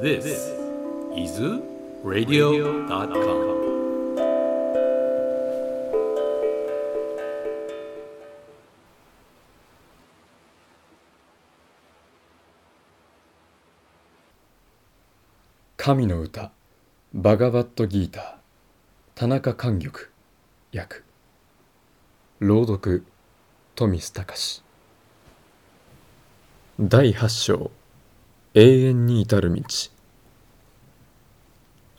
This is radio.com 神の歌バガバットギーター田中寛玉訳朗読富須隆。第八章。永遠に至る道。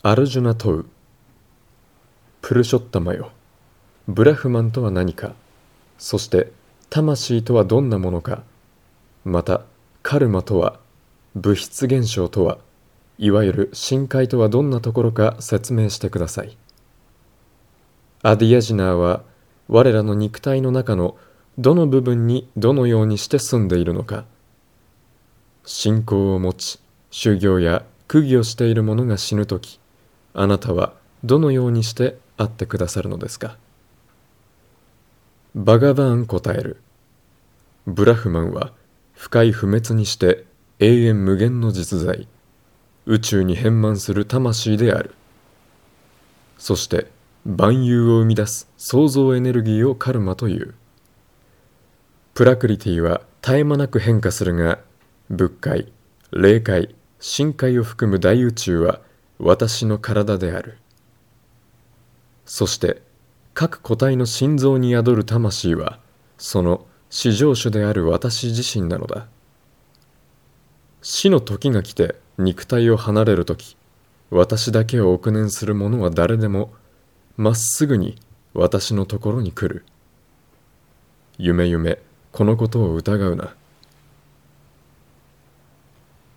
アルジュナ問う。プルショッタマよブラフマンとは何か。そして魂とはどんなものか。またカルマとは物質現象とはいわゆる深海とはどんなところか説明してください。アディアジナーは我らの肉体の中のどの部分にどのようにして住んでいるのか。信仰を持ち修行や苦行している者が死ぬ時あなたはどのようにして会ってくださるのですか？バガバーン答える。ブラフマンは深い不滅にして永遠無限の実在。宇宙に変満する魂である。そして万有を生み出す創造エネルギーをカルマという。プラクリティは絶え間なく変化するが仏界霊界深海を含む大宇宙は私の体である。そして各個体の心臓に宿る魂はその至上主である私自身なのだ。死の時が来て肉体を離れる時私だけを憶念する者は誰でもまっすぐに私のところに来る。夢夢このことを疑うな。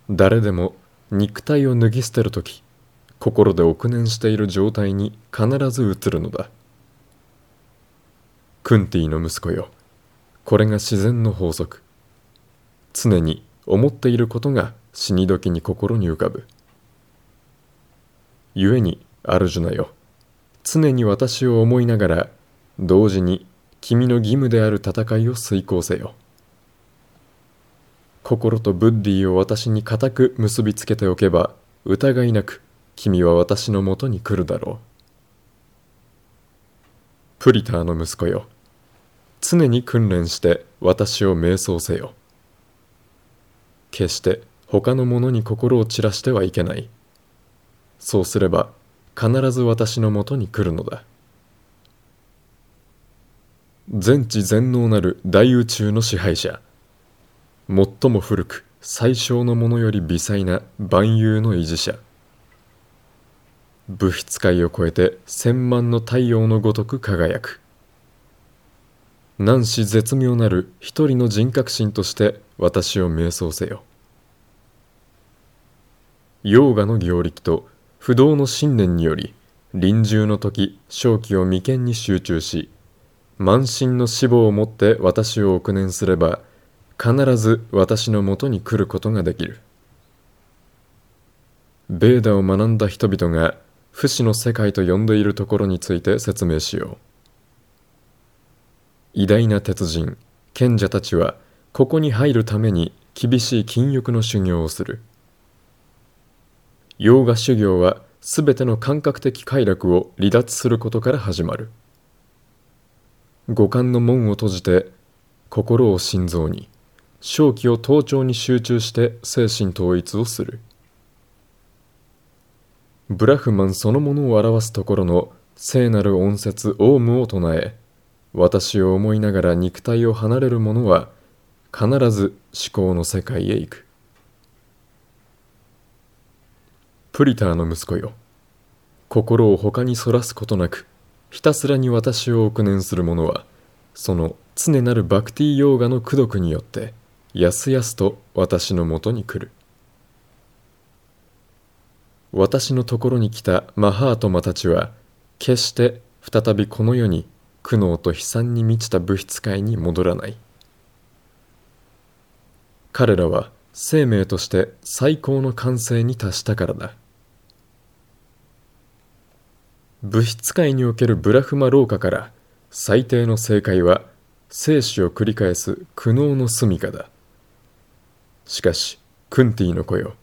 誰でも肉体を脱ぎ捨てるとき心で憶念している状態に必ず移るのだ。クンティの息子よこれが自然の法則。常に思っていることが死に時に心に浮かぶ。故にアルジュナよ常に私を思いながら同時に君の義務である戦いを遂行せよ。心とブッディを私に固く結びつけておけば疑いなく君は私のもとに来るだろう。プリターの息子よ。常に訓練して私を瞑想せよ。決して他の者に心を散らしてはいけない。そうすれば必ず私のもとに来るのだ。全知全能なる大宇宙の支配者。最も古く最小のものより微細な万有の維持者。物質界を超えて千万の太陽のごとく輝く。何し絶妙なる一人の人格心として私を瞑想せよ。ヨーガの行力と不動の信念により臨終の時正気を眉間に集中し満身の死亡をもって私を憶念すれば必ず私のもとに来ることができる。ベーダを学んだ人々が不死の世界と呼んでいるところについて説明しよう。偉大な鉄人賢者たちはここに入るために厳しい禁欲の修行をする。洋画修行はすべての感覚的快楽を離脱することから始まる。五感の門を閉じて心を心臓に。正気を頭頂に集中して精神統一をする。ブラフマンそのものを表すところの聖なる音節オウムを唱え私を思いながら肉体を離れる者は必ず思考の世界へ行く。プリターの息子よ心を他にそらすことなくひたすらに私を憶念する者はその常なるバクティーヨーガの功徳によってやすやすと私のもとに来る。私のところに来たマハートマたちは決して再びこの世に苦悩と悲惨に満ちた物質界に戻らない。彼らは生命として最高の完成に達したからだ。物質界におけるブラフマ廊下から最低の正解は生死を繰り返す苦悩の住みかだ。しかしクンティの子よ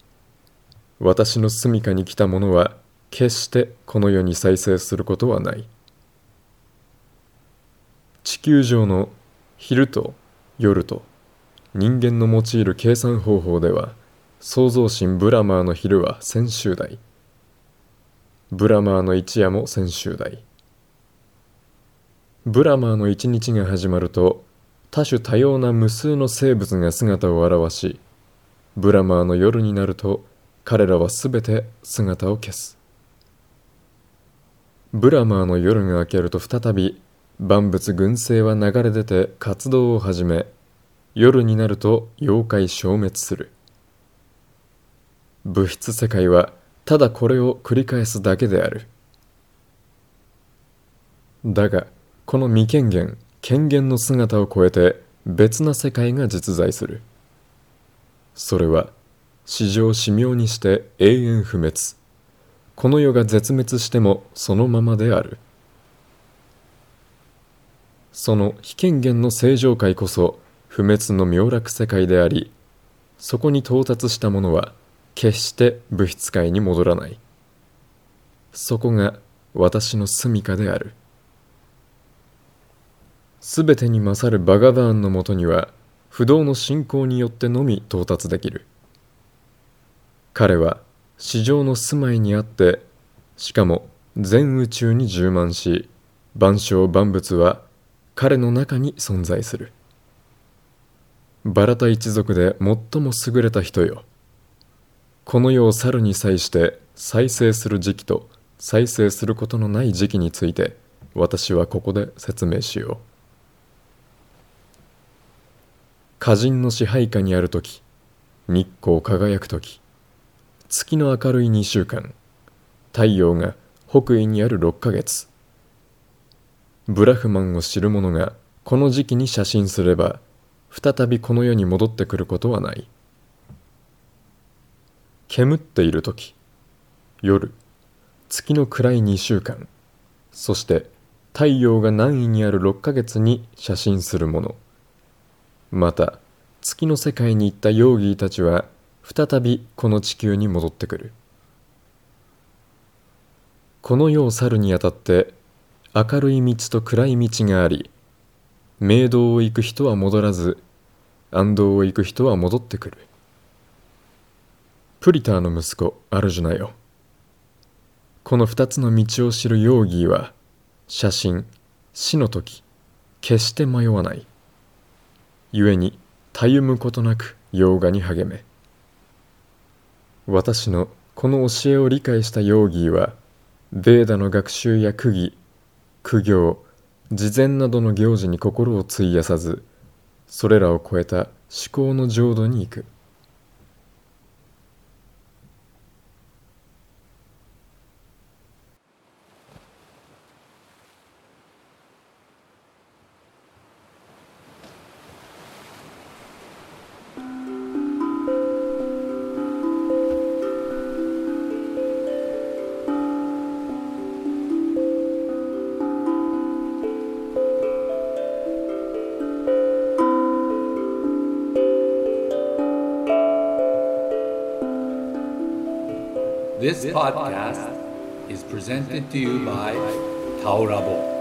私の住処に来た者は決してこの世に再生することはない。地球上の昼と夜と人間の用いる計算方法では創造神ブラマーの昼は千秋代ブラマーの一夜も千秋代ブラマーの一日が始まると多種多様な無数の生物が姿を現しブラマーの夜になると彼らはすべて姿を消す。ブラマーの夜が明けると再び万物群生は流れ出て活動を始め夜になると妖怪消滅する。物質世界はただこれを繰り返すだけである。だがこの未権限権限の姿を超えて別な世界が実在する。それは史上至妙にして永遠不滅。この世が絶滅してもそのままである。その非権限の正常界こそ不滅の妙楽世界でありそこに到達した者は決して物質界に戻らない。そこが私の住処である。すべてに勝るバガバーンのもとには不動の信仰によってのみ到達できる。彼は地上の住まいにあってしかも全宇宙に充満し万象万物は彼の中に存在する。バラタ一族で最も優れた人よ。この世を去るに際して再生する時期と再生することのない時期について私はここで説明しよう。歌人の支配下にある時日光輝く時月の明るい2週間太陽が北緯にある6ヶ月ブラフマンを知る者がこの時期に写真すれば再びこの世に戻ってくることはない。煙っている時夜月の暗い2週間そして太陽が南緯にある6ヶ月に写真する者また月の世界に行ったヨーギーたちは再びこの地球に戻ってくる。この世を去るにあたって明るい道と暗い道があり明道を行く人は戻らず安道を行く人は戻ってくる。プリターの息子アルジュナよ。この二つの道を知るヨーギーは写真死の時決して迷わない。故にたゆむことなく洋画に励め。私のこの教えを理解したヨーギーはベーダの学習や苦儀苦行慈善などの行事に心を費やさずそれらを超えた思考の浄土に行く。This podcast is presented to you by Taurabo.